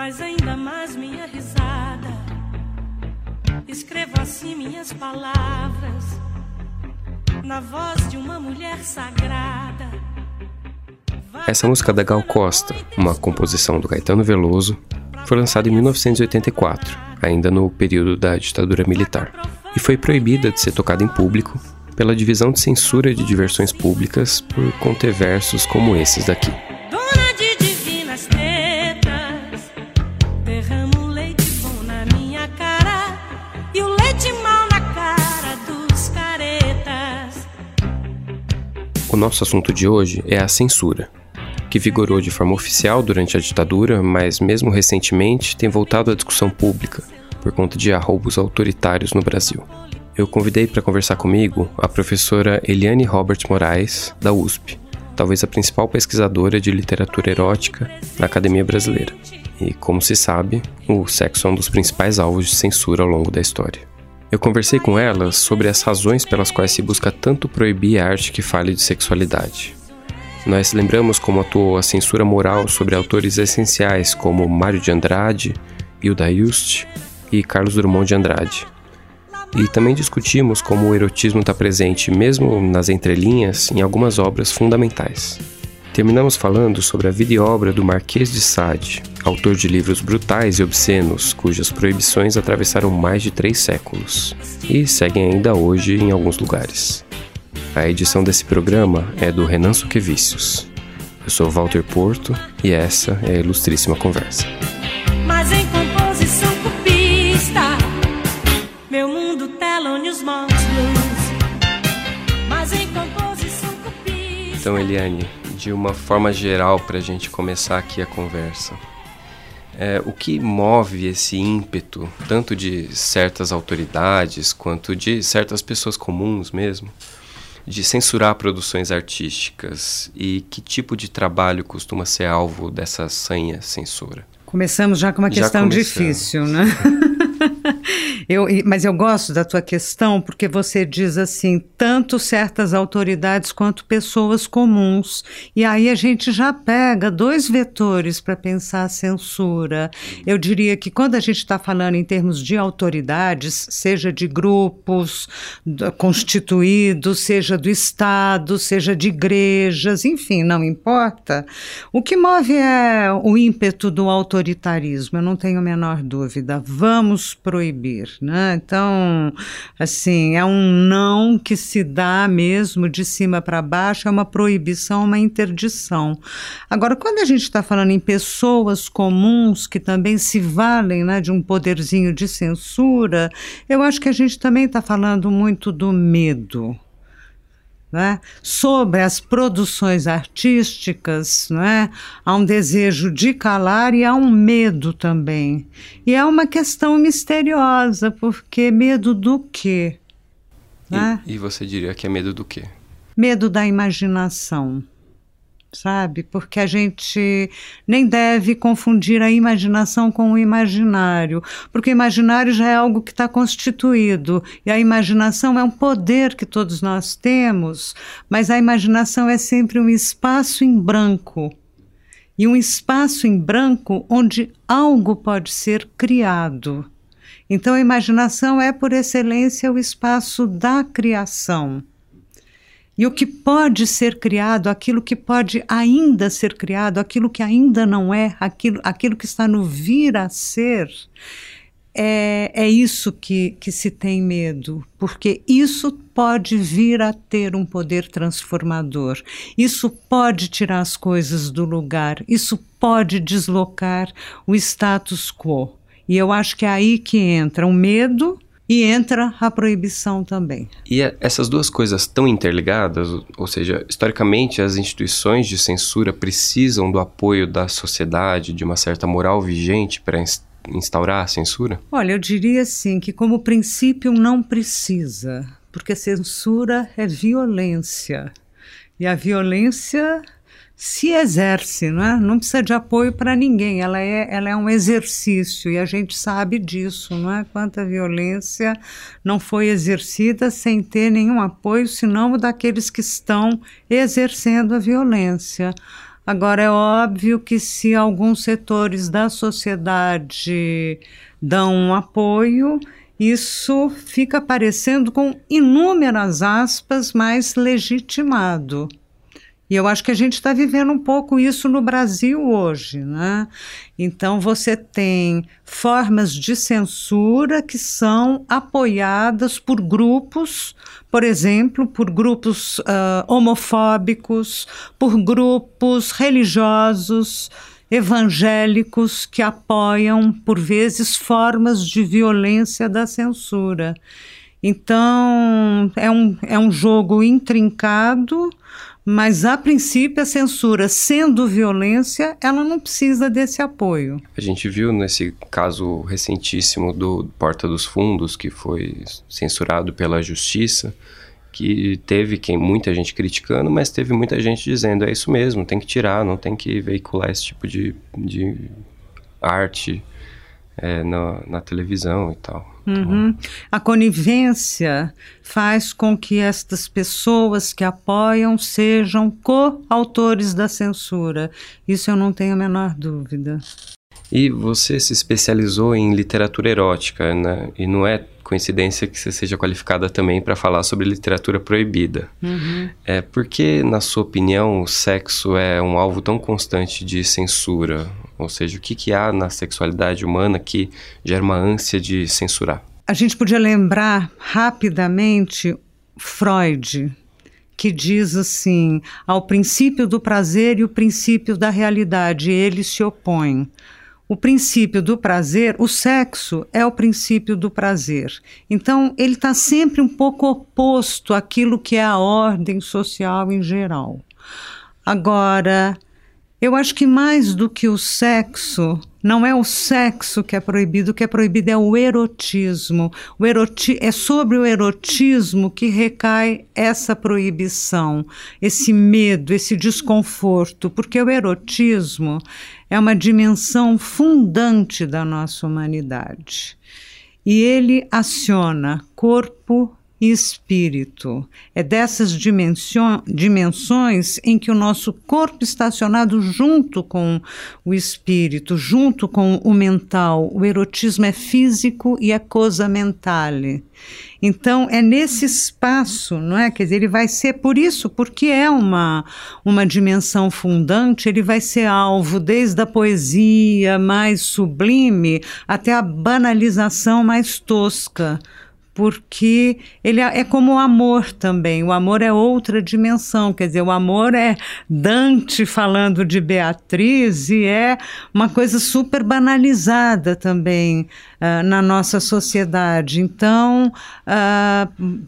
mas ainda mais minha risada. Escrevo assim minhas palavras na voz de uma mulher sagrada. Essa música da Gal Costa, uma composição do Caetano Veloso, foi lançada em 1984, ainda no período da ditadura militar, e foi proibida de ser tocada em público pela divisão de censura de diversões públicas por conter versos como esses daqui. O nosso assunto de hoje é a censura, que vigorou de forma oficial durante a ditadura, mas mesmo recentemente tem voltado à discussão pública por conta de arroubos autoritários no Brasil. Eu convidei para conversar comigo a professora Eliane Robert Moraes, da USP, talvez a principal pesquisadora de literatura erótica na academia brasileira. E, como se sabe, o sexo é um dos principais alvos de censura ao longo da história. Eu conversei com ela sobre as razões pelas quais se busca tanto proibir a arte que fale de sexualidade. Nós lembramos como atuou a censura moral sobre autores essenciais como Mário de Andrade, Hilda Hilst e Carlos Drummond de Andrade. E também discutimos como o erotismo está presente, mesmo nas entrelinhas, em algumas obras fundamentais. Terminamos falando sobre a vida e obra do Marquês de Sade, autor de livros brutais e obscenos, cujas proibições atravessaram mais de três séculos e seguem ainda hoje em alguns lugares. A edição desse programa é do Renan Suquevicius. Eu sou Walter Porto e essa é a ilustríssima conversa. Mas em composição meu mundo blues. Mas em composição. Então, Eliane, de uma forma geral para a gente começar aqui a conversa. É, o que move esse ímpeto, tanto de certas autoridades quanto de certas pessoas comuns mesmo, de censurar produções artísticas e que tipo de trabalho costuma ser alvo dessa sanha censura? Começamos já com uma questão difícil, né? eu, mas eu gosto da tua questão porque você diz assim, tanto certas autoridades quanto pessoas comuns. E aí a gente já pega dois vetores para pensar a censura. Eu diria que quando a gente está falando em termos de autoridades, seja de grupos constituídos, seja do Estado, seja de igrejas, enfim, não importa. O que move é o ímpeto do autoritarismo, eu não tenho a menor dúvida. Vamos proibir, né? Então, assim, é um não que se dá mesmo de cima para baixo, é uma proibição, uma interdição. Agora, quando a gente está falando em pessoas comuns que também se valem né, de um poderzinho de censura, eu acho que a gente também está falando muito do medo. Né? sobre as produções artísticas, né? há um desejo de calar e há um medo também. E é uma questão misteriosa, porque medo do quê? E, e você diria que é medo do quê? Medo da imaginação sabe? Porque a gente nem deve confundir a imaginação com o imaginário, porque o imaginário já é algo que está constituído e a imaginação é um poder que todos nós temos, mas a imaginação é sempre um espaço em branco. E um espaço em branco onde algo pode ser criado. Então, a imaginação é, por excelência, o espaço da criação. E o que pode ser criado, aquilo que pode ainda ser criado, aquilo que ainda não é, aquilo, aquilo que está no vir a ser, é, é isso que, que se tem medo, porque isso pode vir a ter um poder transformador, isso pode tirar as coisas do lugar, isso pode deslocar o status quo. E eu acho que é aí que entra o medo e entra a proibição também. E é, essas duas coisas estão interligadas, ou seja, historicamente as instituições de censura precisam do apoio da sociedade, de uma certa moral vigente para instaurar a censura? Olha, eu diria assim que como princípio não precisa, porque censura é violência. E a violência se exerce, não é? Não precisa de apoio para ninguém. Ela é, ela é um exercício e a gente sabe disso, não é? Quanta violência não foi exercida sem ter nenhum apoio, senão daqueles que estão exercendo a violência. Agora, é óbvio que se alguns setores da sociedade dão um apoio, isso fica parecendo com inúmeras aspas mais legitimado. E eu acho que a gente está vivendo um pouco isso no Brasil hoje, né? Então você tem formas de censura que são apoiadas por grupos, por exemplo, por grupos uh, homofóbicos, por grupos religiosos, evangélicos que apoiam, por vezes, formas de violência da censura. Então, é um, é um jogo intrincado mas, a princípio, a censura, sendo violência, ela não precisa desse apoio. A gente viu nesse caso recentíssimo do Porta dos Fundos, que foi censurado pela justiça, que teve quem muita gente criticando, mas teve muita gente dizendo é isso mesmo, tem que tirar, não tem que veicular esse tipo de, de arte é, na, na televisão e tal. Uhum. A conivência faz com que estas pessoas que apoiam sejam coautores da censura. Isso eu não tenho a menor dúvida. E você se especializou em literatura erótica, né? E não é coincidência que você seja qualificada também para falar sobre literatura proibida. Uhum. É, por que, na sua opinião, o sexo é um alvo tão constante de censura? Ou seja, o que, que há na sexualidade humana que gera uma ânsia de censurar? A gente podia lembrar rapidamente Freud, que diz assim: ao princípio do prazer e o princípio da realidade, eles se opõem. O princípio do prazer, o sexo é o princípio do prazer. Então, ele está sempre um pouco oposto àquilo que é a ordem social em geral. Agora, eu acho que mais do que o sexo, não é o sexo que é proibido, o que é proibido é o erotismo. O eroti é sobre o erotismo que recai essa proibição, esse medo, esse desconforto, porque o erotismo é uma dimensão fundante da nossa humanidade. E ele aciona corpo, e espírito. É dessas dimensões em que o nosso corpo está acionado junto com o espírito, junto com o mental. O erotismo é físico e é coisa mentale. Então é nesse espaço, não é? Quer dizer, ele vai ser por isso, porque é uma uma dimensão fundante, ele vai ser alvo desde a poesia mais sublime até a banalização mais tosca porque ele é, é como o amor também. O amor é outra dimensão, quer dizer, o amor é Dante falando de Beatriz e é uma coisa super banalizada também uh, na nossa sociedade. Então,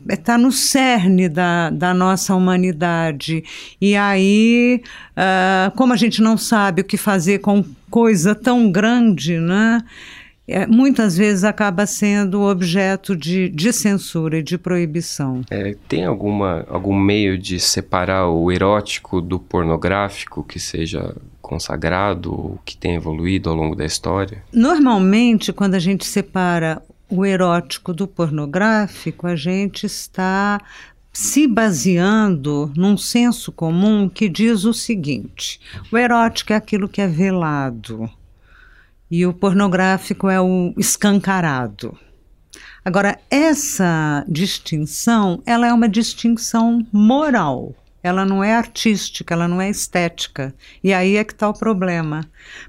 está uh, no cerne da, da nossa humanidade. E aí, uh, como a gente não sabe o que fazer com coisa tão grande, né? É, muitas vezes acaba sendo objeto de, de censura e de proibição. É, tem alguma, algum meio de separar o erótico do pornográfico que seja consagrado ou que tenha evoluído ao longo da história? Normalmente, quando a gente separa o erótico do pornográfico, a gente está se baseando num senso comum que diz o seguinte: o erótico é aquilo que é velado e o pornográfico é o escancarado. Agora, essa distinção, ela é uma distinção moral. Ela não é artística, ela não é estética. E aí é que está o problema.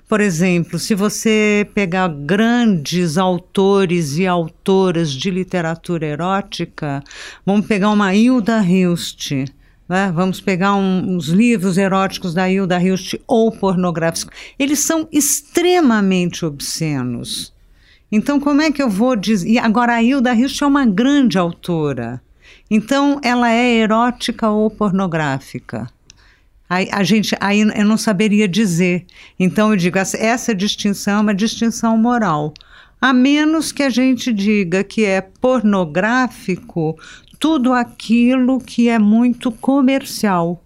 Por exemplo, se você pegar grandes autores e autoras de literatura erótica, vamos pegar uma Hilda Hilst, né? Vamos pegar um, uns livros eróticos da Hilda Hilst ou pornográficos. Eles são extremamente obscenos. Então, como é que eu vou dizer? E agora, a Hilda Hilst é uma grande autora. Então, ela é erótica ou pornográfica? Aí, a gente, aí eu não saberia dizer. Então, eu digo, essa, distinção é uma distinção moral. A menos que a gente diga que é pornográfico tudo aquilo que é muito comercial.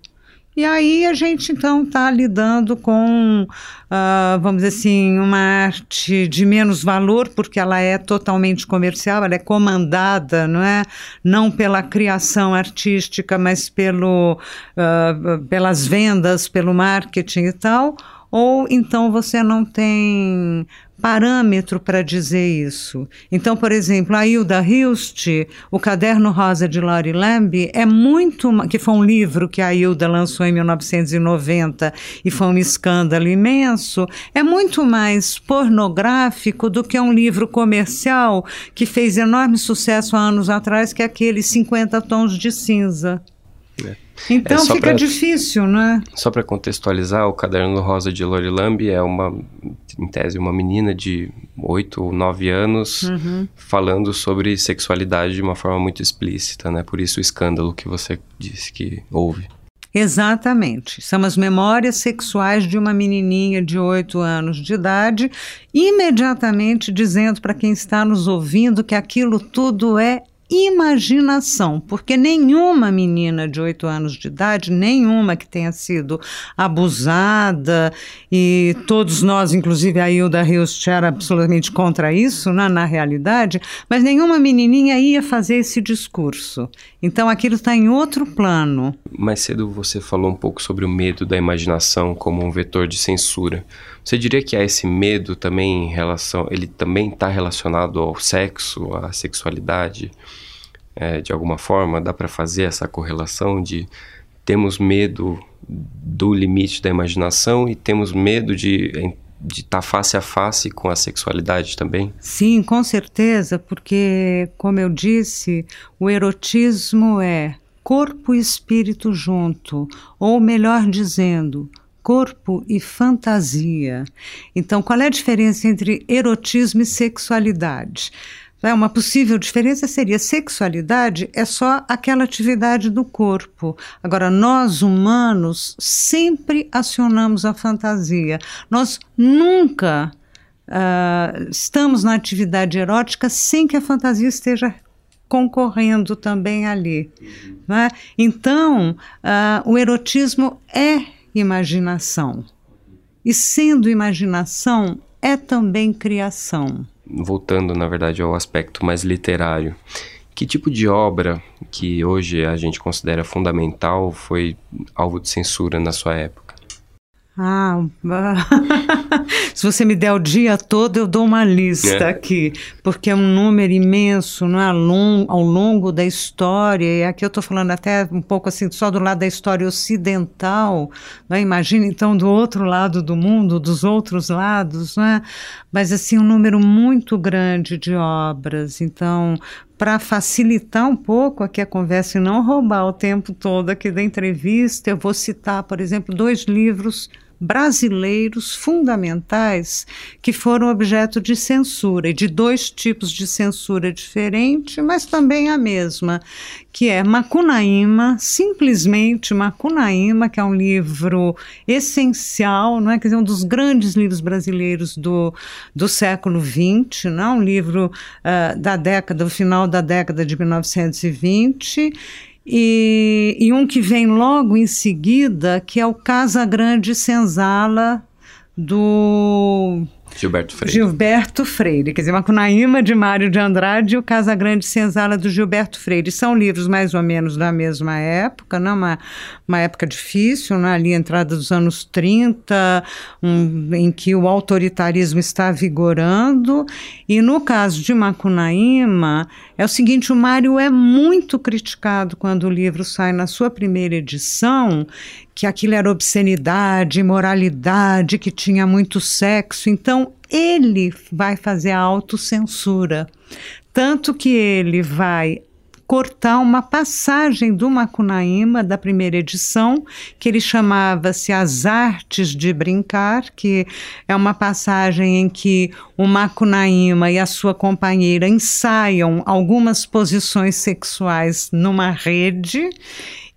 E aí a gente então está lidando com, uh, vamos dizer assim, uma arte de menos valor, porque ela é totalmente comercial, ela é comandada, não é? Não pela criação artística, mas pelo, uh, pelas vendas, pelo marketing e tal. Ou então você não tem parâmetro para dizer isso. Então, por exemplo, a Hilda Hilst, O Caderno Rosa de Laurie Lamb, é muito, que foi um livro que a Hilda lançou em 1990 e foi um escândalo imenso, é muito mais pornográfico do que um livro comercial que fez enorme sucesso há anos atrás, que é aquele 50 tons de cinza. É. Então é fica pra, difícil, né? Só para contextualizar, o Caderno Rosa de Lori Lamb é uma, em tese, uma menina de 8 ou 9 anos uhum. falando sobre sexualidade de uma forma muito explícita, né? Por isso o escândalo que você disse que houve. Exatamente. São as memórias sexuais de uma menininha de 8 anos de idade, imediatamente dizendo para quem está nos ouvindo que aquilo tudo é imaginação, porque nenhuma menina de 8 anos de idade, nenhuma que tenha sido abusada, e todos nós, inclusive a Hilda Rios, era absolutamente contra isso, né, na realidade, mas nenhuma menininha ia fazer esse discurso. Então aquilo está em outro plano. Mais cedo você falou um pouco sobre o medo da imaginação como um vetor de censura. Você diria que há esse medo também em relação, ele também está relacionado ao sexo, à sexualidade, é, de alguma forma? Dá para fazer essa correlação de temos medo do limite da imaginação e temos medo de de estar tá face a face com a sexualidade também? Sim, com certeza, porque, como eu disse, o erotismo é corpo e espírito junto, ou melhor dizendo, corpo e fantasia. Então, qual é a diferença entre erotismo e sexualidade? É, uma possível diferença seria sexualidade é só aquela atividade do corpo. Agora, nós humanos sempre acionamos a fantasia. Nós nunca uh, estamos na atividade erótica sem que a fantasia esteja concorrendo também ali. Né? Então, uh, o erotismo é imaginação. E sendo imaginação, é também criação. Voltando, na verdade, ao aspecto mais literário, que tipo de obra que hoje a gente considera fundamental foi alvo de censura na sua época? Ah, se você me der o dia todo, eu dou uma lista é. aqui, porque é um número imenso, não é? ao, longo, da história, e aqui eu estou falando até um pouco assim, só do lado da história ocidental, né? imagina então do outro lado do mundo, dos outros lados, né? mas assim, um número muito grande de obras, então para facilitar um pouco aqui a conversa e não roubar o tempo todo aqui da entrevista, eu vou citar, por exemplo, dois livros brasileiros fundamentais que foram objeto de censura, e de dois tipos de censura diferente, mas também a mesma, que é Macunaíma, simplesmente Macunaíma, que é um livro essencial, não é? Quer dizer, um dos grandes livros brasileiros do, do século XX, não? É? um livro uh, da década, do final da década de 1920, e, e, um que vem logo em seguida, que é o Casa Grande Senzala, do Gilberto Freire. Gilberto Freire, quer dizer, Macunaíma de Mário de Andrade e o Casa Grande Senzala do Gilberto Freire. São livros mais ou menos da mesma época, não? Uma, uma época difícil, né? ali entrada dos anos 30, um, em que o autoritarismo está vigorando. E no caso de Macunaíma, é o seguinte, o Mário é muito criticado quando o livro sai na sua primeira edição, que aquilo era obscenidade, imoralidade, que tinha muito sexo. Então, ele vai fazer a autocensura. Tanto que ele vai cortar uma passagem do Macunaíma, da primeira edição, que ele chamava-se As Artes de Brincar, que é uma passagem em que o Macunaíma e a sua companheira ensaiam algumas posições sexuais numa rede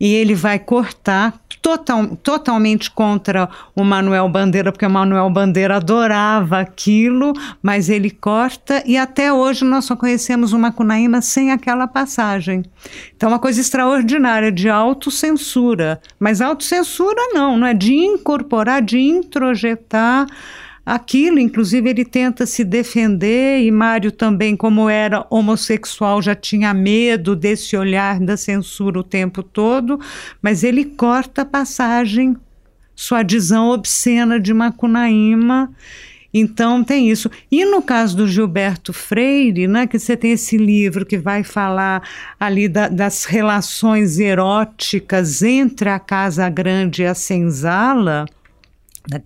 e ele vai cortar total, totalmente contra o Manuel Bandeira, porque o Manuel Bandeira adorava aquilo, mas ele corta e até hoje nós só conhecemos o Macunaíma sem aquela passagem. Então, uma coisa extraordinária de autocensura, mas autocensura não, não é de incorporar, de introjetar aquilo. Inclusive, ele tenta se defender, e Mário também, como era homossexual, já tinha medo desse olhar da censura o tempo todo, mas ele corta a passagem, sua adesão obscena de Macunaíma. Então tem isso. E no caso do Gilberto Freire, né, que você tem esse livro que vai falar ali da, das relações eróticas entre a Casa Grande e a Senzala,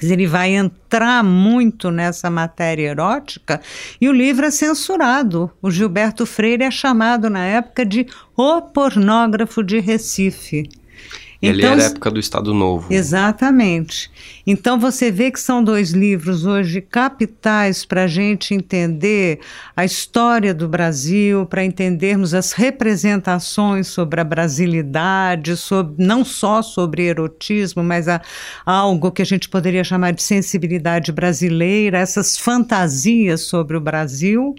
ele vai entrar muito nessa matéria erótica e o livro é censurado. O Gilberto Freire é chamado na época de o pornógrafo de Recife. Então, ele era a época do Estado Novo. Exatamente. Então você vê que são dois livros hoje capitais para a gente entender a história do Brasil, para entendermos as representações sobre a brasilidade, sobre, não só sobre erotismo, mas a, algo que a gente poderia chamar de sensibilidade brasileira, essas fantasias sobre o Brasil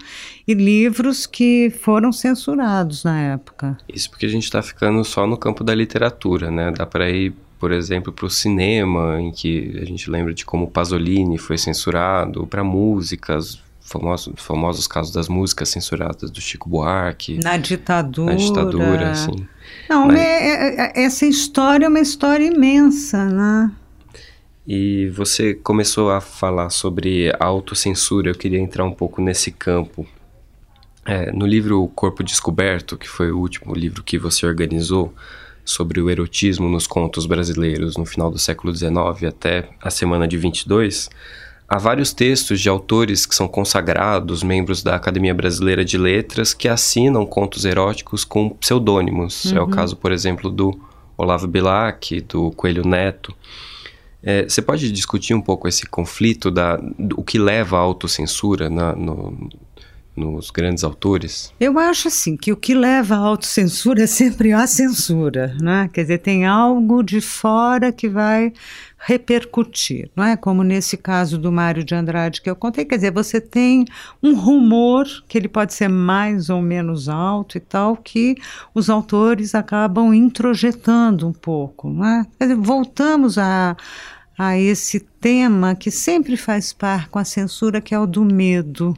e livros que foram censurados na época. Isso porque a gente está ficando só no campo da literatura, né? Dá para ir, por exemplo, para o cinema, em que a gente lembra de como Pasolini foi censurado, para músicas, famosos, famosos casos das músicas censuradas do Chico Buarque. Na ditadura. Na ditadura, sim. Não, Mas... é, é, é essa história é uma história imensa, né? E você começou a falar sobre autocensura, eu queria entrar um pouco nesse campo. É, no livro Corpo Descoberto, que foi o último livro que você organizou sobre o erotismo nos contos brasileiros no final do século XIX até a semana de 22, há vários textos de autores que são consagrados, membros da Academia Brasileira de Letras, que assinam contos eróticos com pseudônimos. Uhum. É o uhum. caso, por exemplo, do Olavo Bilac, do Coelho Neto. É, você pode discutir um pouco esse conflito da o que leva à autocensura na, no, nos grandes autores? Eu acho assim que o que leva à autocensura é sempre a censura, né? Quer dizer, tem algo de fora que vai repercutir, não é? Como nesse caso do Mário de Andrade que eu contei, quer dizer, você tem um rumor que ele pode ser mais ou menos alto e tal, que os autores acabam introjetando um pouco, não é? Quer dizer, voltamos a a esse tema que sempre faz par com a censura, que é o do medo.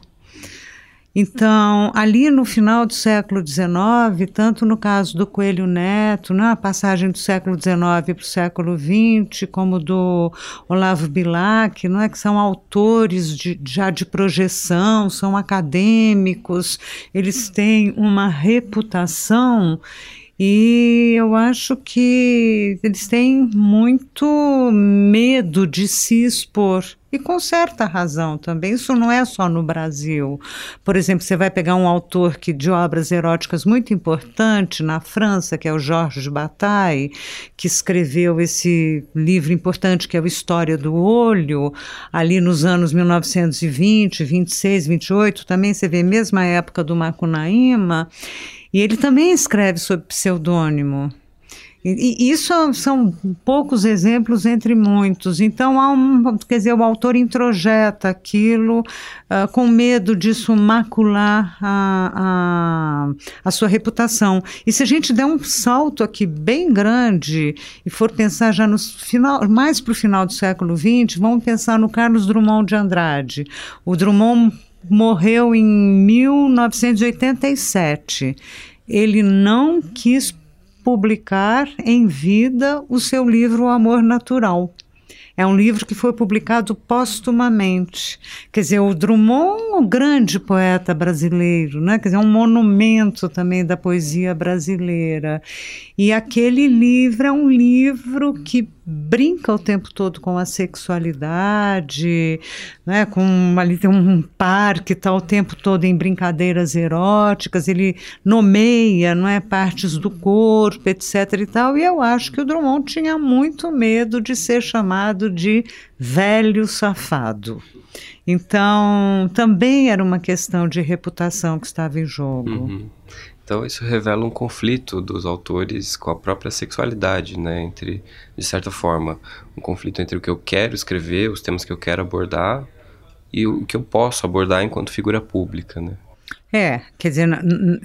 Então, ali no final do século XIX, tanto no caso do Coelho Neto, na né, passagem do século XIX para o século XX, como do Olavo Bilac, não é que são autores de, já de projeção, são acadêmicos, eles têm uma reputação e eu acho que eles têm muito medo de se expor. E com certa razão também. Isso não é só no Brasil. Por exemplo, você vai pegar um autor que, de obras eróticas muito importante na França, que é o Georges Bataille, que escreveu esse livro importante que é o História do Olho, ali nos anos 1920, 26, 28, também você vê a época do Macunaíma. E ele também escreve sob pseudônimo. E, isso são poucos exemplos entre muitos. Então, há um, quer dizer, o autor introjeta aquilo uh, com medo disso macular a, a, a, sua reputação. E se a gente der um salto aqui bem grande e for pensar já no final, mais para o final do século XX, vamos pensar no Carlos Drummond de Andrade. O Drummond morreu em 1987. Ele não quis publicar em vida o seu livro O Amor Natural. É um livro que foi publicado póstumamente. Quer dizer, o Drummond, um grande poeta brasileiro, né? Quer dizer, um monumento também da poesia brasileira. E aquele livro é um livro que brinca o tempo todo com a sexualidade, né? Com ali tem um par que está o tempo todo em brincadeiras eróticas, ele nomeia, não é, partes do corpo, etc. e tal. E eu acho que o Drummond tinha muito medo de ser chamado de velho safado. Então, também era uma questão de reputação que estava em jogo. Uhum. Então isso revela um conflito dos autores com a própria sexualidade, né? Entre, de certa forma, um conflito entre o que eu quero escrever, os temas que eu quero abordar e o que eu posso abordar enquanto figura pública, né? É, quer dizer,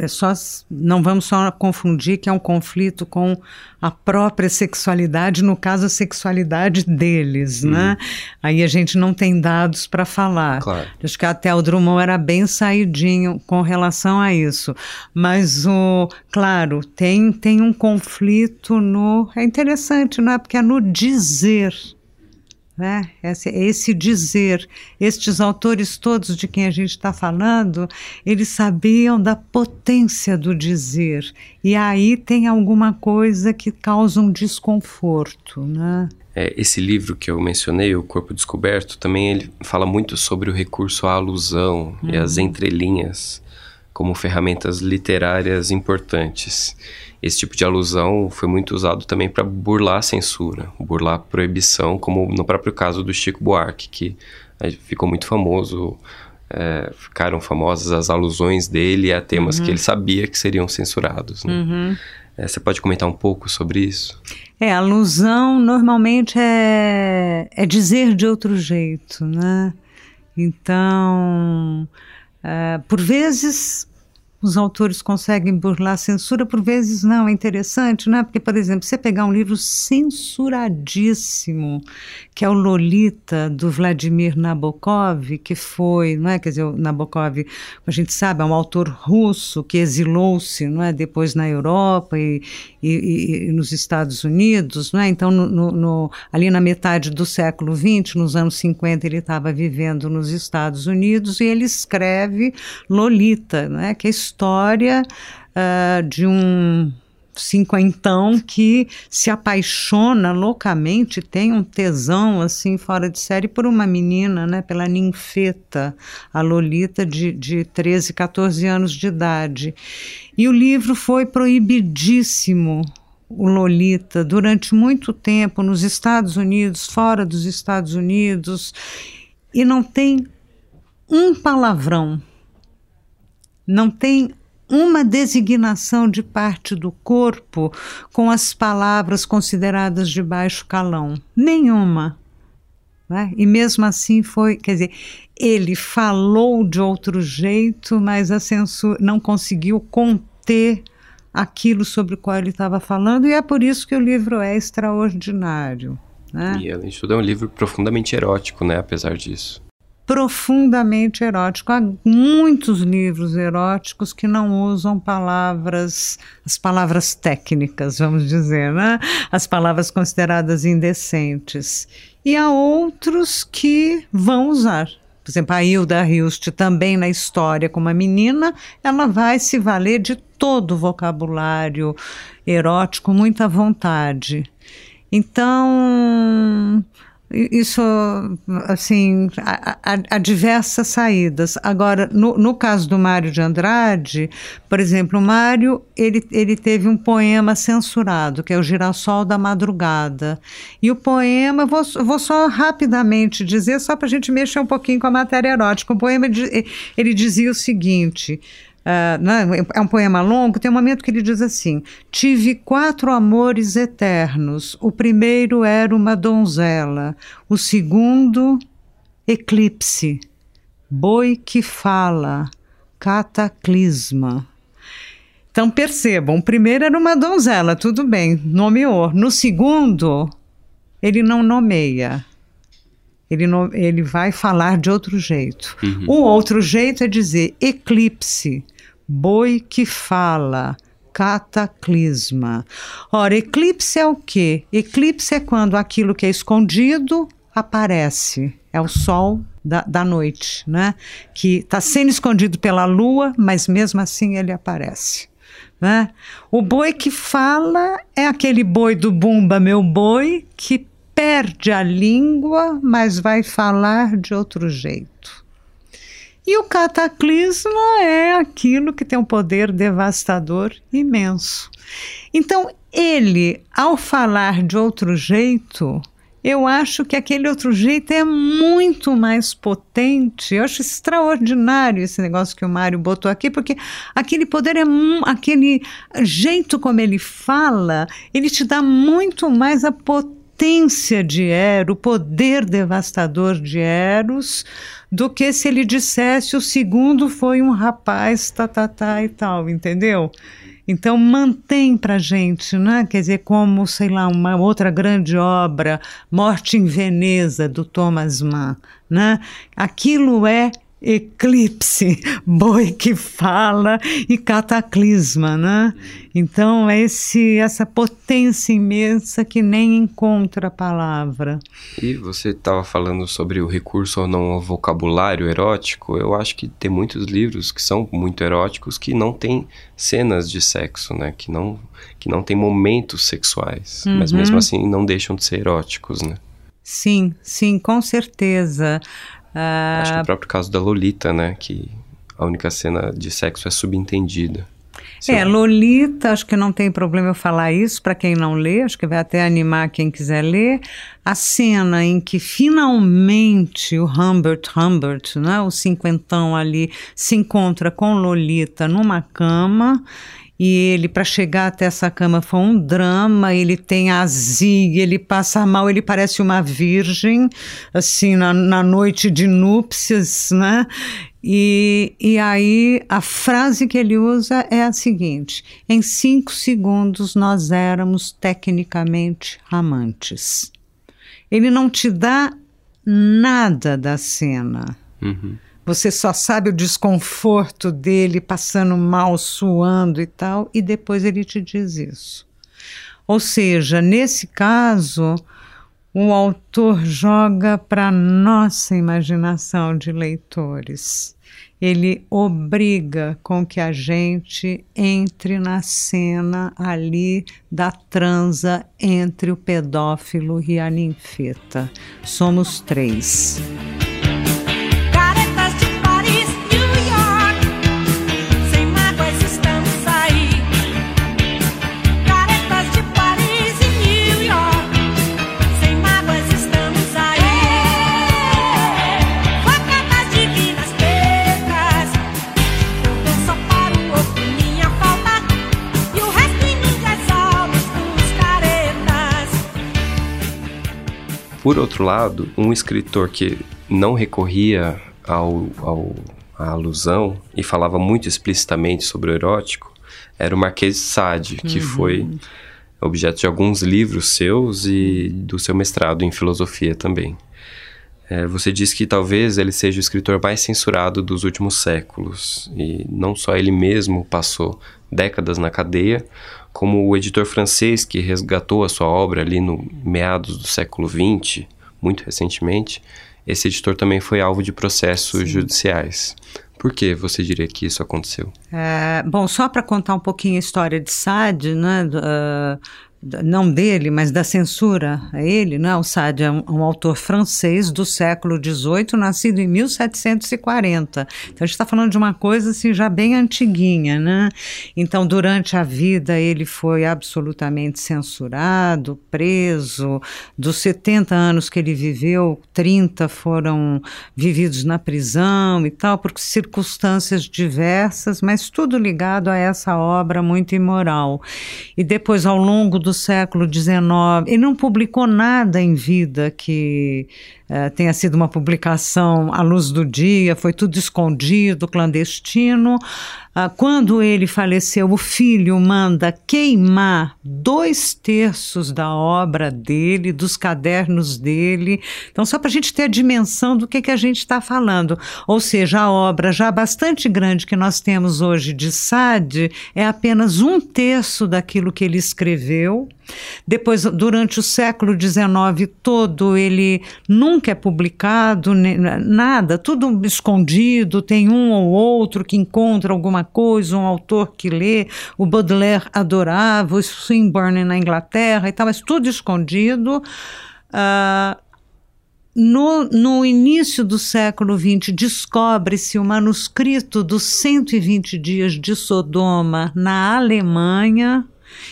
só, não vamos só confundir que é um conflito com a própria sexualidade, no caso a sexualidade deles, uhum. né? Aí a gente não tem dados para falar. Claro. Acho que até o Drummond era bem saidinho com relação a isso. Mas, o, claro, tem, tem um conflito no... É interessante, não é? Porque é no dizer né? Esse, esse dizer, estes autores todos de quem a gente está falando, eles sabiam da potência do dizer. E aí tem alguma coisa que causa um desconforto. Né? É, esse livro que eu mencionei, O Corpo Descoberto, também ele fala muito sobre o recurso à alusão e as uhum. entrelinhas como ferramentas literárias importantes esse tipo de alusão foi muito usado também para burlar a censura, burlar a proibição, como no próprio caso do Chico Buarque, que ficou muito famoso, é, ficaram famosas as alusões dele a temas uhum. que ele sabia que seriam censurados. Né? Uhum. É, você pode comentar um pouco sobre isso? É, alusão normalmente é, é dizer de outro jeito, né? Então, é, por vezes os autores conseguem burlar censura, por vezes não, é interessante, né? Porque, por exemplo, você pegar um livro censuradíssimo, que é o Lolita, do Vladimir Nabokov, que foi, não é? Quer dizer, o Nabokov, a gente sabe, é um autor russo que exilou-se, não é? Depois na Europa e, e, e nos Estados Unidos, não é? Então, no, no, ali na metade do século XX, nos anos 50, ele estava vivendo nos Estados Unidos e ele escreve Lolita, não é? Que é história uh, de um cinquentão que se apaixona loucamente, tem um tesão assim fora de série por uma menina, né, pela ninfeta, a Lolita de, de 13, 14 anos de idade. E o livro foi proibidíssimo o Lolita durante muito tempo nos Estados Unidos, fora dos Estados Unidos, e não tem um palavrão não tem uma designação de parte do corpo com as palavras consideradas de baixo calão. Nenhuma. Né? E mesmo assim foi, quer dizer, ele falou de outro jeito, mas a censura não conseguiu conter aquilo sobre o qual ele estava falando, e é por isso que o livro é extraordinário. Né? E além de tudo, é um livro profundamente erótico, né? Apesar disso profundamente erótico. Há muitos livros eróticos que não usam palavras, as palavras técnicas, vamos dizer, né? As palavras consideradas indecentes. E há outros que vão usar. Por exemplo, a Hilda Hilst, também na história com uma menina, ela vai se valer de todo o vocabulário erótico, muita vontade. Então, isso, assim, há, diversas saídas. Agora, no, no caso do Mário de Andrade, por exemplo, o Mário, ele, ele teve um poema censurado, que é o Girassol da Madrugada. E o poema, vou, vou só rapidamente dizer, só para a gente mexer um pouquinho com a matéria erótica. O poema, ele dizia o seguinte... Uh, é um poema longo, tem um momento que ele diz assim: Tive quatro amores eternos. O primeiro era uma donzela, o segundo, eclipse, boi que fala, cataclisma. Então percebam: o primeiro era uma donzela, tudo bem, nomeou. No segundo, ele não nomeia. Ele, não, ele vai falar de outro jeito. Uhum. O outro jeito é dizer eclipse, Boi que fala, cataclisma. Ora, eclipse é o quê? Eclipse é quando aquilo que é escondido aparece. É o sol da, da noite, né? Que está sendo escondido pela lua, mas mesmo assim ele aparece. Né? O boi que fala é aquele boi do Bumba, meu boi, que perde a língua, mas vai falar de outro jeito. E o cataclisma é aquilo que tem um poder devastador imenso. Então, ele, ao falar de outro jeito, eu acho que aquele outro jeito é muito mais potente. Eu acho extraordinário esse negócio que o Mário botou aqui, porque aquele poder é aquele jeito como ele fala, ele te dá muito mais a potência de Eros, o poder devastador de Eros, do que se ele dissesse o segundo foi um rapaz, tá, tá, tá e tal, entendeu? Então mantém para gente, né? Quer dizer, como sei lá uma outra grande obra, Morte em Veneza do Thomas Mann, né? Aquilo é eclipse, boi que fala e cataclisma, né? Então esse essa potência imensa que nem encontra a palavra. E você estava falando sobre o recurso ou não ao vocabulário erótico. Eu acho que tem muitos livros que são muito eróticos que não têm cenas de sexo, né? Que não que não tem momentos sexuais, uhum. mas mesmo assim não deixam de ser eróticos, né? Sim, sim, com certeza. Uh... Acho que o próprio caso da Lolita, né? Que a única cena de sexo é subentendida. é, Lolita, acho que não tem problema eu falar isso para quem não lê, acho que vai até animar quem quiser ler. A cena em que finalmente o Humbert Humbert, né, o cinquentão ali, se encontra com Lolita numa cama e ele para chegar até essa cama foi um drama, ele tem azia, ele passa mal, ele parece uma virgem, assim, na, na noite de núpcias, né? E, e aí a frase que ele usa é a seguinte: em cinco segundos nós éramos tecnicamente amantes. Ele não te dá nada da cena. Uhum. Você só sabe o desconforto dele passando mal, suando e tal, e depois ele te diz isso. Ou seja, nesse caso, o autor joga para nossa imaginação de leitores. Ele obriga com que a gente entre na cena ali da transa entre o pedófilo e a ninfeta. Somos três. Por outro lado, um escritor que não recorria ao, ao, à alusão e falava muito explicitamente sobre o erótico era o Marquês de Sade, que uhum. foi objeto de alguns livros seus e do seu mestrado em filosofia também. É, você diz que talvez ele seja o escritor mais censurado dos últimos séculos, e não só ele mesmo passou décadas na cadeia, como o editor francês que resgatou a sua obra ali no meados do século XX, muito recentemente, esse editor também foi alvo de processos Sim. judiciais. Por que você diria que isso aconteceu? É, bom, só para contar um pouquinho a história de Sade, né, uh, não dele, mas da censura a ele, né? O Sade é um, um, autor francês do século XVIII, nascido em 1740. Então a gente está falando de uma coisa assim já bem antiguinha, né? Então durante a vida ele foi absolutamente censurado, preso. Dos 70 anos que ele viveu, 30 foram vividos na prisão e tal, por circunstâncias diversas, mas tudo ligado a essa obra muito imoral. E depois ao longo do século XIX. Ele não publicou nada em vida que uh, tenha sido uma publicação à luz do dia, foi tudo escondido, clandestino. Uh, quando ele faleceu, o filho manda queimar dois terços da obra dele, dos cadernos dele. Então, só para a gente ter a dimensão do que, que a gente está falando. Ou seja, a obra já bastante grande que nós temos hoje de Sade é apenas um terço daquilo que ele escreveu. Depois, durante o século XIX todo, ele nunca é publicado, nada, tudo escondido. Tem um ou outro que encontra alguma coisa, um autor que lê. O Baudelaire adorava, o Swinburne na Inglaterra e tal, mas tudo escondido. Uh, no, no, início do século XX, descobre-se o manuscrito dos 120 dias de Sodoma na Alemanha,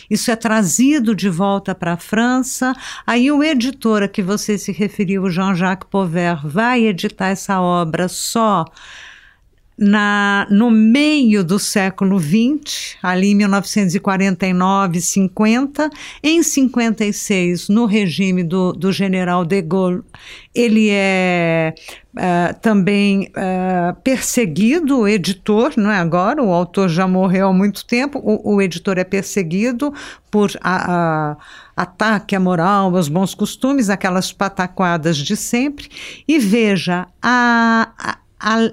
Isso é trazido de volta para a França. Aí o editor a que você se referiu, Jean-Jacques Pauvert, vai editar essa obra só na, no meio do século XX, ali em 1949, 50, em 56, no regime do, do general de Gaulle, ele é uh, também uh, perseguido, o editor, não é agora, o autor já morreu há muito tempo, o, o editor é perseguido por a, a, ataque à moral, aos bons costumes, aquelas pataquadas de sempre. E veja, a, a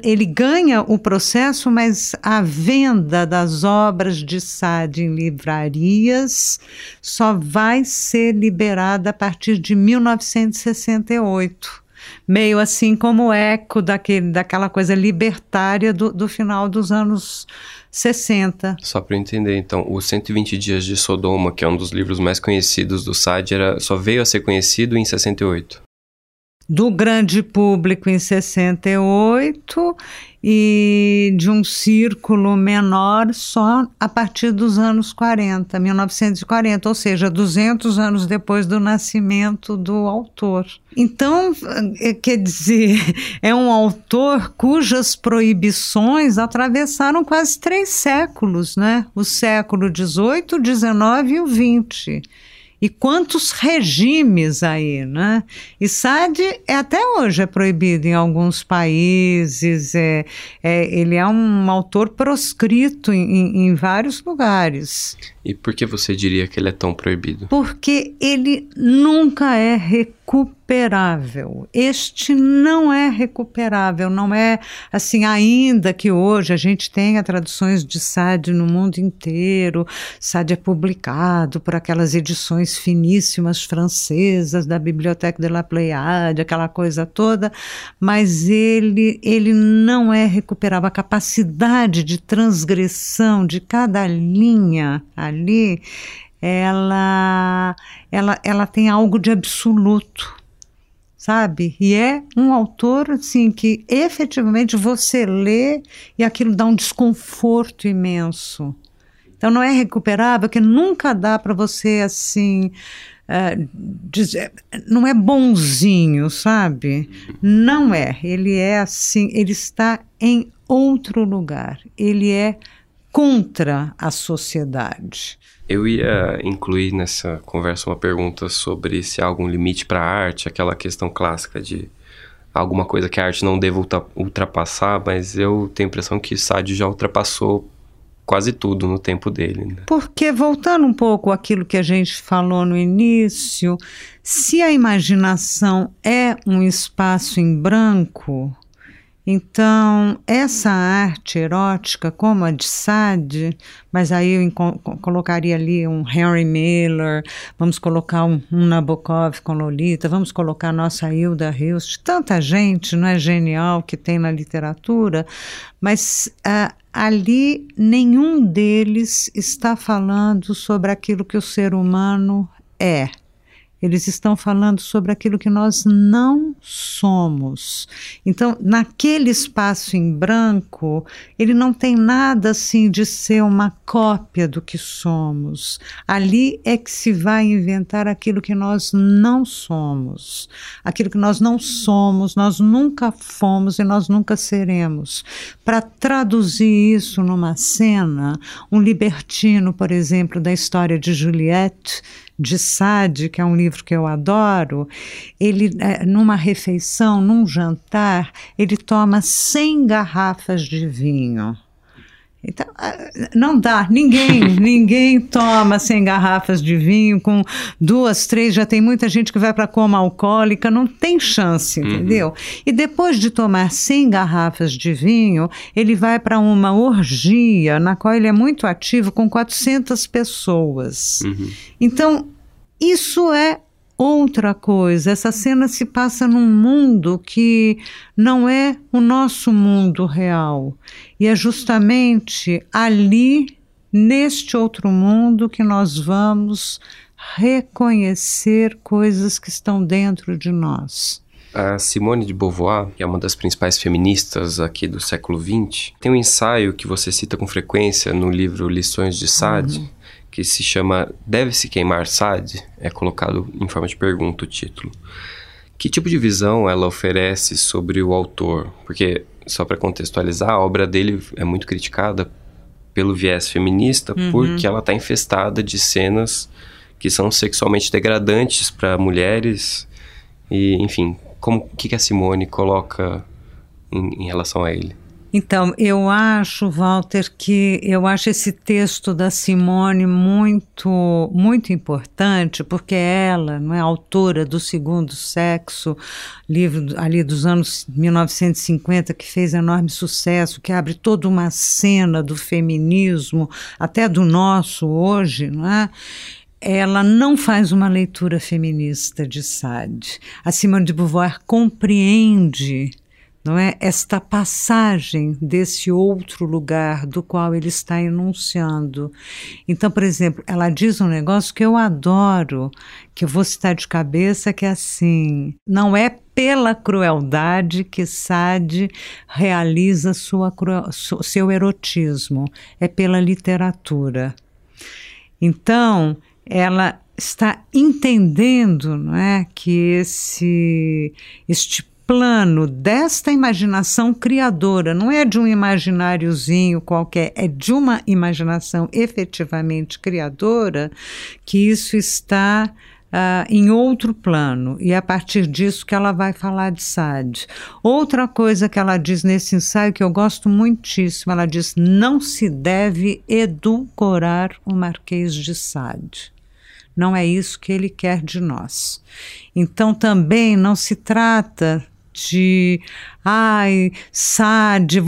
ele ganha o processo, mas a venda das obras de Sade em livrarias só vai ser liberada a partir de 1968 meio assim como eco daquele, daquela coisa libertária do, do final dos anos 60. Só para entender, então, os 120 Dias de Sodoma, que é um dos livros mais conhecidos do Sade, era, só veio a ser conhecido em 68 do grande público em 68 e de um círculo menor só a partir dos anos 40, 1940, ou seja, 200 anos depois do nascimento do autor. Então, eh, quer dizer, é um autor cujas proibições atravessaram quase três séculos, né? O século XVIII, XIX e o XX. E quantos regimes aí, né? E SAD é, até hoje é proibido em alguns países, é, é ele é um autor proscrito em, em vários lugares. E por que você diria que ele é tão proibido? Porque ele nunca é recuperável. Este não é recuperável, não é assim, ainda que hoje a gente tenha traduções de Sade no mundo inteiro, Sade é publicado por aquelas edições finíssimas francesas da Bibliothèque de la Pléiade, aquela coisa toda, mas ele, ele não é recuperável. A capacidade de transgressão de cada linha ali, ela, ela, ela tem algo de absoluto, sabe? E é um autor assim que efetivamente você lê e aquilo dá um desconforto imenso. Então não é recuperável, que nunca dá para você assim uh, dizer, não é bonzinho, sabe? Não é. Ele é assim, ele está em outro lugar. Ele é contra a sociedade. Eu ia incluir nessa conversa uma pergunta sobre se há algum limite para a arte, aquela questão clássica de alguma coisa que a arte não deva ultrapassar, mas eu tenho a impressão que Sade já ultrapassou quase tudo no tempo dele. Né? Porque, voltando um pouco àquilo que a gente falou no início, se a imaginação é um espaço em branco, então, essa arte erótica, como a de Sade, mas aí eu colocaria ali um Henry Miller, vamos colocar um, um Nabokov com Lolita, vamos colocar nossa Hilda Hilst, tanta gente, não é genial que tem na literatura, mas uh, ali nenhum deles está falando sobre aquilo que o ser humano é. Eles estão falando sobre aquilo que nós não somos. Então, naquele espaço em branco, ele não tem nada assim de ser uma cópia do que somos. Ali é que se vai inventar aquilo que nós não somos. Aquilo que nós não somos, nós nunca fomos e nós nunca seremos. Para traduzir isso numa cena, um libertino, por exemplo, da história de Juliette, de Sade, que é um livro que eu adoro, ele, é, numa refeição, num jantar, ele toma 100 garrafas de vinho. Então, ah, não dá, ninguém, ninguém toma 100 garrafas de vinho, com duas, três, já tem muita gente que vai para coma alcoólica, não tem chance, uhum. entendeu? E depois de tomar 100 garrafas de vinho, ele vai para uma orgia, na qual ele é muito ativo, com 400 pessoas. Uhum. Então, isso é outra coisa. Essa cena se passa num mundo que não é o nosso mundo real. E é justamente ali, neste outro mundo, que nós vamos reconhecer coisas que estão dentro de nós. A Simone de Beauvoir, que é uma das principais feministas aqui do século XX, tem um ensaio que você cita com frequência no livro Lições de Sade, uhum que se chama Deve-se Queimar Sade, é colocado em forma de pergunta o título. Que tipo de visão ela oferece sobre o autor? Porque, só para contextualizar, a obra dele é muito criticada pelo viés feminista uhum. porque ela está infestada de cenas que são sexualmente degradantes para mulheres e, enfim, como que, que a Simone coloca em, em relação a ele? Então, eu acho, Walter, que eu acho esse texto da Simone muito, muito importante, porque ela, não é autora do Segundo Sexo, livro ali dos anos 1950 que fez enorme sucesso, que abre toda uma cena do feminismo, até do nosso hoje, não é? ela não faz uma leitura feminista de Sade. A Simone de Beauvoir compreende não é esta passagem desse outro lugar do qual ele está enunciando. Então, por exemplo, ela diz um negócio que eu adoro, que eu vou citar de cabeça, que é assim: não é pela crueldade que Sade realiza sua, seu erotismo, é pela literatura. Então, ela está entendendo não é, que esse, este plano desta imaginação criadora, não é de um imagináriozinho qualquer, é de uma imaginação efetivamente criadora, que isso está Uh, em outro plano, e é a partir disso que ela vai falar de Sade. Outra coisa que ela diz nesse ensaio que eu gosto muitíssimo, ela diz: não se deve edulcorar o Marquês de Sade. Não é isso que ele quer de nós. Então também não se trata de ai, SAD,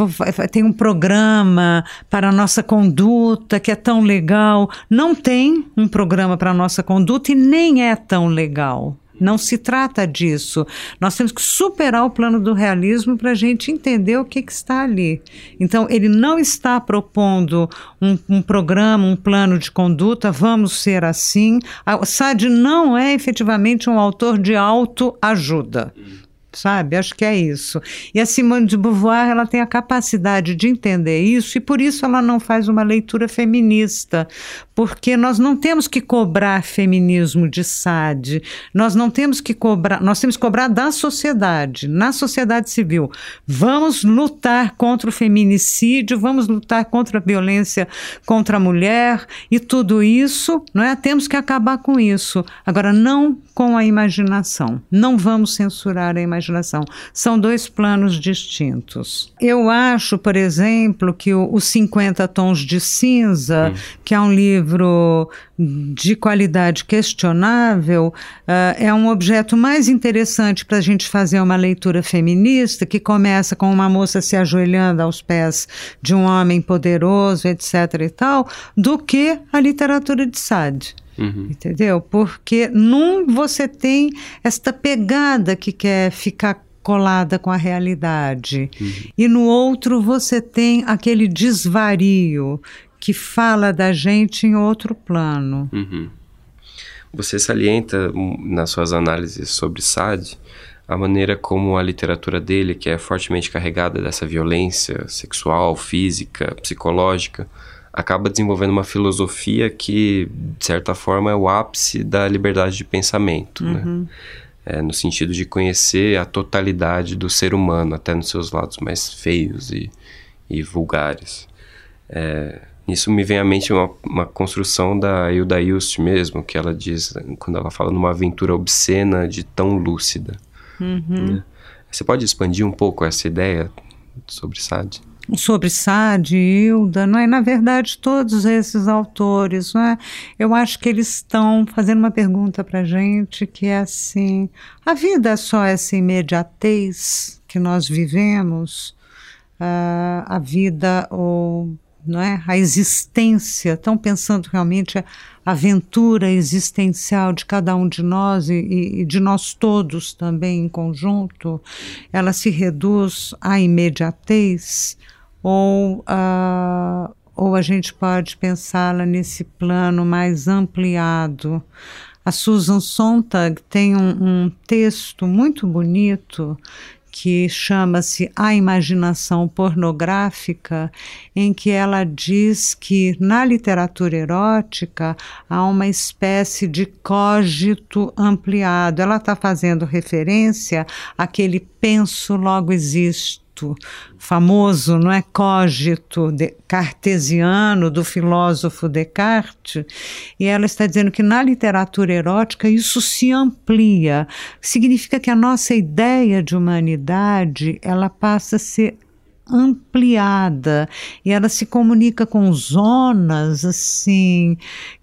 tem um programa para a nossa conduta que é tão legal. Não tem um programa para a nossa conduta e nem é tão legal. Não se trata disso. Nós temos que superar o plano do realismo para a gente entender o que, que, está ali. Então, ele não está propondo um, um, programa, um plano de conduta, vamos ser assim. O Sade não é efetivamente um autor de autoajuda sabe? Acho que é isso. E a Simone de Beauvoir, ela tem a capacidade de entender isso e por isso ela não faz uma leitura feminista, porque nós não temos que cobrar feminismo de Sade, nós não temos que cobrar, nós temos que cobrar da sociedade, na sociedade civil. Vamos lutar contra o feminicídio, vamos lutar contra a violência contra a mulher e tudo isso, não é? Temos que acabar com isso. Agora não com a imaginação. Não vamos censurar a imaginação. São dois planos distintos. Eu acho, por exemplo, que Os 50 Tons de Cinza, hum. que é um livro de qualidade questionável, uh, é um objeto mais interessante para a gente fazer uma leitura feminista, que começa com uma moça se ajoelhando aos pés de um homem poderoso, etc. e tal, do que a literatura de Sade. Uhum. Entendeu? Porque num você tem esta pegada que quer ficar colada com a realidade. Uhum. E no outro você tem aquele desvario que fala da gente em outro plano. Uhum. Você salienta hum, nas suas análises sobre Sade a maneira como a literatura dele, que é fortemente carregada dessa violência sexual, física, psicológica, acaba desenvolvendo uma filosofia que, de certa forma, é o ápice da liberdade de pensamento, né? uhum. né? É, no sentido de conhecer a totalidade do ser humano, até nos seus lados mais feios e, e vulgares. É, isso me vem à mente uma, uma construção da Hilda Ilst mesmo, que ela diz, quando ela fala numa aventura obscena de tão lúcida. Uhum. Né? Você pode expandir um pouco essa ideia sobre Sade? Sobre Sade, Hilda, não é? Na verdade, todos esses autores, não é? Eu acho que eles estão fazendo uma pergunta para gente que é assim: a vida é só essa imediatez que nós vivemos, uh, a vida ou não é? A existência, estão pensando realmente a aventura existencial de cada um de nós e, e, de nós todos também em conjunto, ela se reduz à imediatez ou, uh, ou a gente pode pensá-la nesse plano mais ampliado. A Susan Sontag tem um, um texto muito bonito que chama-se A Imaginação Pornográfica, em que ela diz que na literatura erótica há uma espécie de cogito ampliado. Ela está fazendo referência àquele penso logo existe famoso, não é cogito de, cartesiano do filósofo Descartes, e ela está dizendo que na literatura erótica isso se amplia, significa que a nossa ideia de humanidade ela passa a ser ampliada e ela se comunica com zonas assim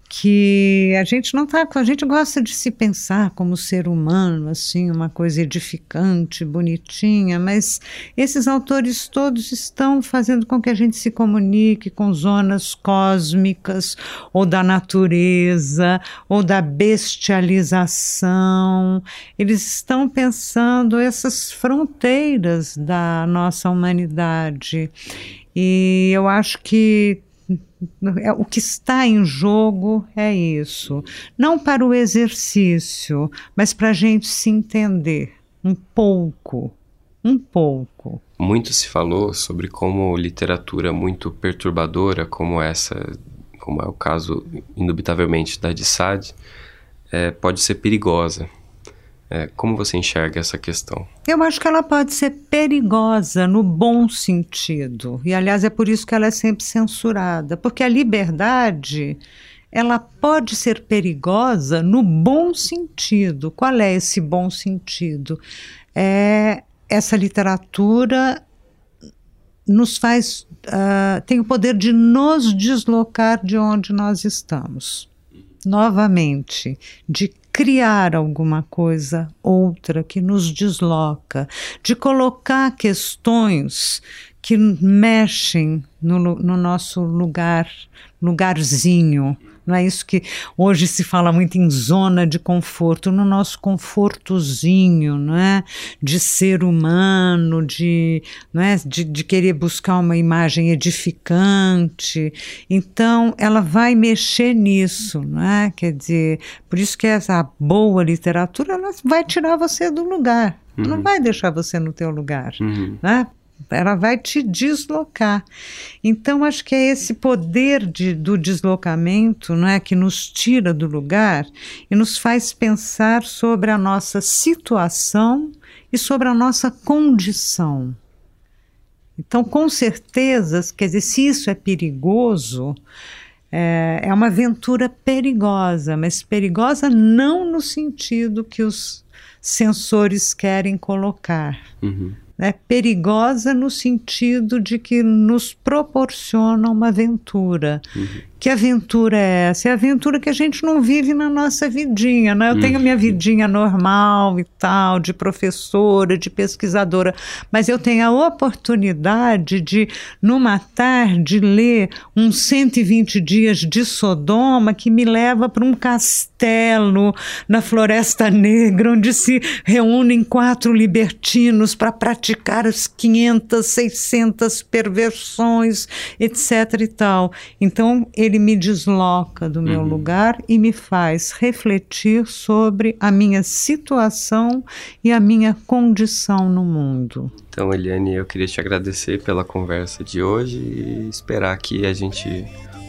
que a gente não tá, a gente gosta de se pensar como ser humano, assim, uma coisa edificante, bonitinha, mas esses autores todos estão fazendo com que a gente se comunique com zonas cósmicas ou da natureza ou da bestialização. Eles estão pensando essas fronteiras da nossa humanidade. E eu acho que o que está em jogo é isso. Não para o exercício, mas para a gente se entender um pouco. Um pouco. Muito se falou sobre como literatura muito perturbadora, como essa, como é o caso, indubitavelmente, da de Sade, é, pode ser perigosa. É, como você enxerga essa questão? Eu acho que ela pode ser perigosa no bom sentido. E, aliás, é por isso que ela é sempre censurada. Porque a liberdade ela pode ser perigosa no bom sentido. Qual é esse bom sentido? É essa literatura nos faz uh, tem o poder de nos deslocar de onde nós estamos novamente de criar alguma coisa outra que nos desloca, de colocar questões que mexem no, no nosso lugar, lugarzinho, não é isso que hoje se fala muito em zona de conforto, no nosso confortozinho, não é? De ser humano, de, não é? de, de querer buscar uma imagem edificante. Então, ela vai mexer nisso, não é? Quer dizer, por isso que essa boa literatura ela vai tirar você do lugar. Uhum. Não vai deixar você no teu lugar, uhum. né? Ela vai te deslocar. Então, acho que é esse poder de, do deslocamento não é, que nos tira do lugar e nos faz pensar sobre a nossa situação e sobre a nossa condição. Então, com certeza, quer dizer, se isso é perigoso, é, é uma aventura perigosa, mas perigosa não no sentido que os sensores querem colocar. Uhum né, perigosa no sentido de que nos proporciona uma aventura. Uhum. Que aventura é essa? É a aventura que a gente não vive na nossa vidinha, né? Eu uhum. tenho a minha vidinha normal e tal, de professora, de pesquisadora, mas eu tenho a oportunidade de, numa tarde, ler uns 120 dias de Sodoma que me leva para um castelo na Floresta Negra, onde se reúnem quatro libertinos para praticar as 500, 600 perversões, etc e tal. Então, ele me desloca do meu uhum. lugar e me faz refletir sobre a minha situação e a minha condição no mundo. Então, Eliane, eu queria te agradecer pela conversa de hoje e esperar que a gente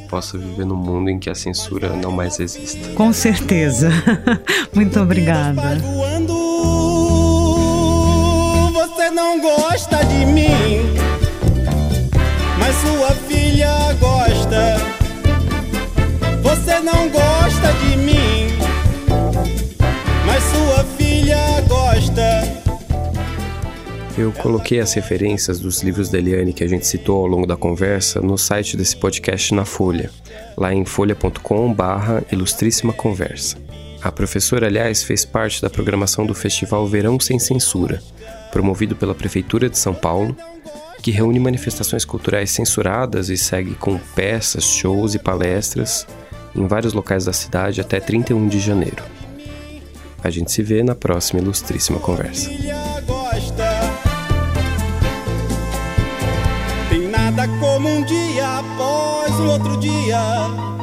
possa viver num mundo em que a censura não mais exista. Com certeza. Muito obrigada. Você não gosta de mim, Não gosta de mim, mas sua filha gosta. Eu coloquei as referências dos livros da Eliane que a gente citou ao longo da conversa no site desse podcast na Folha, lá em folha.com/barra Ilustríssima Conversa. A professora, aliás, fez parte da programação do Festival Verão Sem Censura, promovido pela Prefeitura de São Paulo, que reúne manifestações culturais censuradas e segue com peças, shows e palestras em vários locais da cidade até 31 de janeiro. A gente se vê na próxima ilustríssima conversa. Tem nada como um dia após o outro dia